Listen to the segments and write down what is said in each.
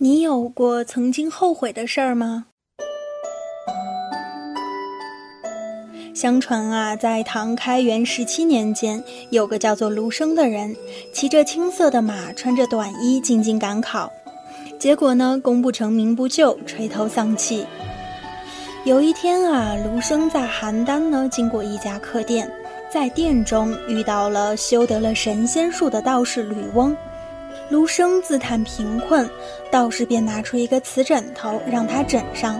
你有过曾经后悔的事儿吗？相传啊，在唐开元十七年间，有个叫做卢生的人，骑着青色的马，穿着短衣进京赶考，结果呢，功不成名不就，垂头丧气。有一天啊，卢生在邯郸呢，经过一家客店，在店中遇到了修得了神仙术的道士吕翁。卢生自叹贫困，道士便拿出一个瓷枕头让他枕上。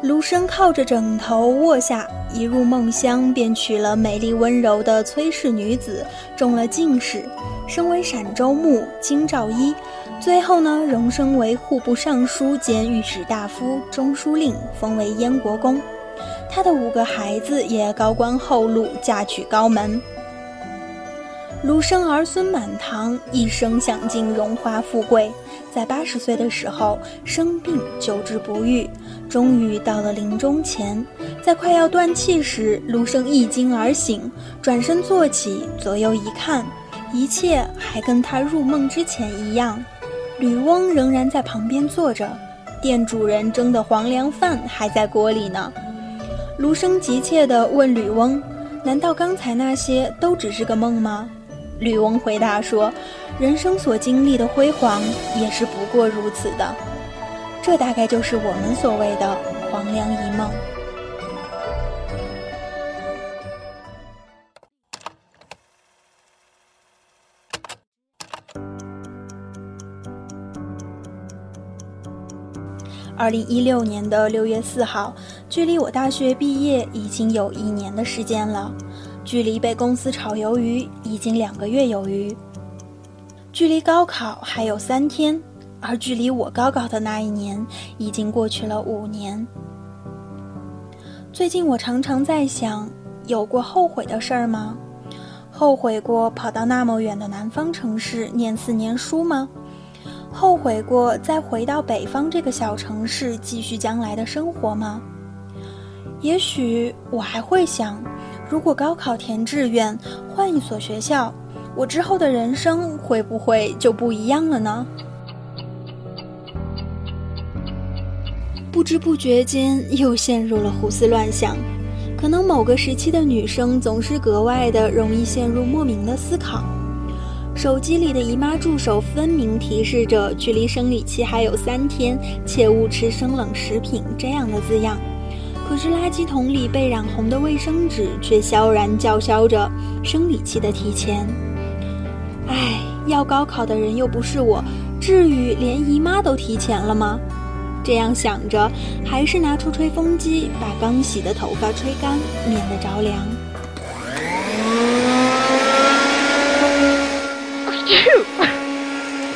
卢生靠着枕头卧下，一入梦乡，便娶了美丽温柔的崔氏女子，中了进士，升为陕州牧、京兆尹。最后呢，荣升为户部尚书兼御史大夫、中书令，封为燕国公。他的五个孩子也高官厚禄，嫁娶高门。卢生儿孙满堂，一生享尽荣华富贵。在八十岁的时候生病，久治不愈，终于到了临终前，在快要断气时，卢生一惊而醒，转身坐起，左右一看，一切还跟他入梦之前一样。吕翁仍然在旁边坐着，店主人蒸的黄粱饭还在锅里呢。卢生急切地问吕翁：“难道刚才那些都只是个梦吗？”吕翁回答说：“人生所经历的辉煌，也是不过如此的。这大概就是我们所谓的黄粱一梦。”二零一六年的六月四号，距离我大学毕业已经有一年的时间了。距离被公司炒鱿鱼已经两个月有余，距离高考还有三天，而距离我高考的那一年已经过去了五年。最近我常常在想，有过后悔的事儿吗？后悔过跑到那么远的南方城市念四年书吗？后悔过再回到北方这个小城市继续将来的生活吗？也许我还会想。如果高考填志愿，换一所学校，我之后的人生会不会就不一样了呢？不知不觉间又陷入了胡思乱想。可能某个时期的女生总是格外的容易陷入莫名的思考。手机里的姨妈助手分明提示着距离生理期还有三天，切勿吃生冷食品这样的字样。可是垃圾桶里被染红的卫生纸却萧然叫嚣着生理期的提前。唉，要高考的人又不是我，至于连姨妈都提前了吗？这样想着，还是拿出吹风机把刚洗的头发吹干，免得着凉。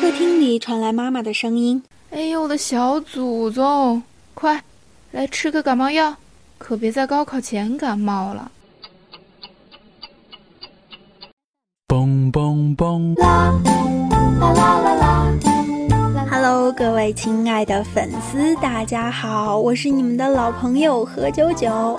客厅里传来妈妈的声音：“哎呦，我的小祖宗，快来吃个感冒药。”可别在高考前感冒了。嘣嘣嘣！啦啦啦啦啦！Hello，各位亲爱的粉丝，大家好，我是你们的老朋友何九九。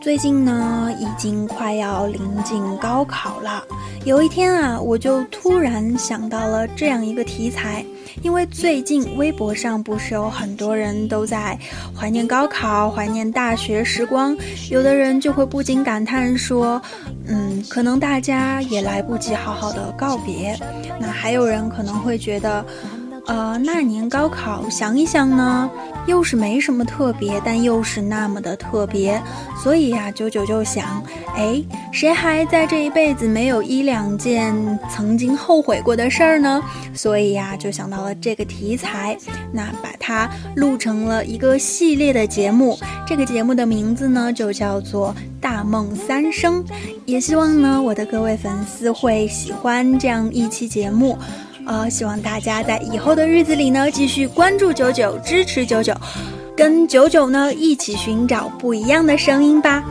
最近呢，已经快要临近高考了。有一天啊，我就突然想到了这样一个题材，因为最近微博上不是有很多人都在怀念高考、怀念大学时光，有的人就会不禁感叹说：“嗯，可能大家也来不及好好的告别。”那还有人可能会觉得。呃，那年高考，想一想呢，又是没什么特别，但又是那么的特别。所以呀，九九就想，哎，谁还在这一辈子没有一两件曾经后悔过的事儿呢？所以呀，就想到了这个题材，那把它录成了一个系列的节目。这个节目的名字呢，就叫做《大梦三生》。也希望呢，我的各位粉丝会喜欢这样一期节目。呃，希望大家在以后的日子里呢，继续关注九九，支持九九，跟九九呢一起寻找不一样的声音吧。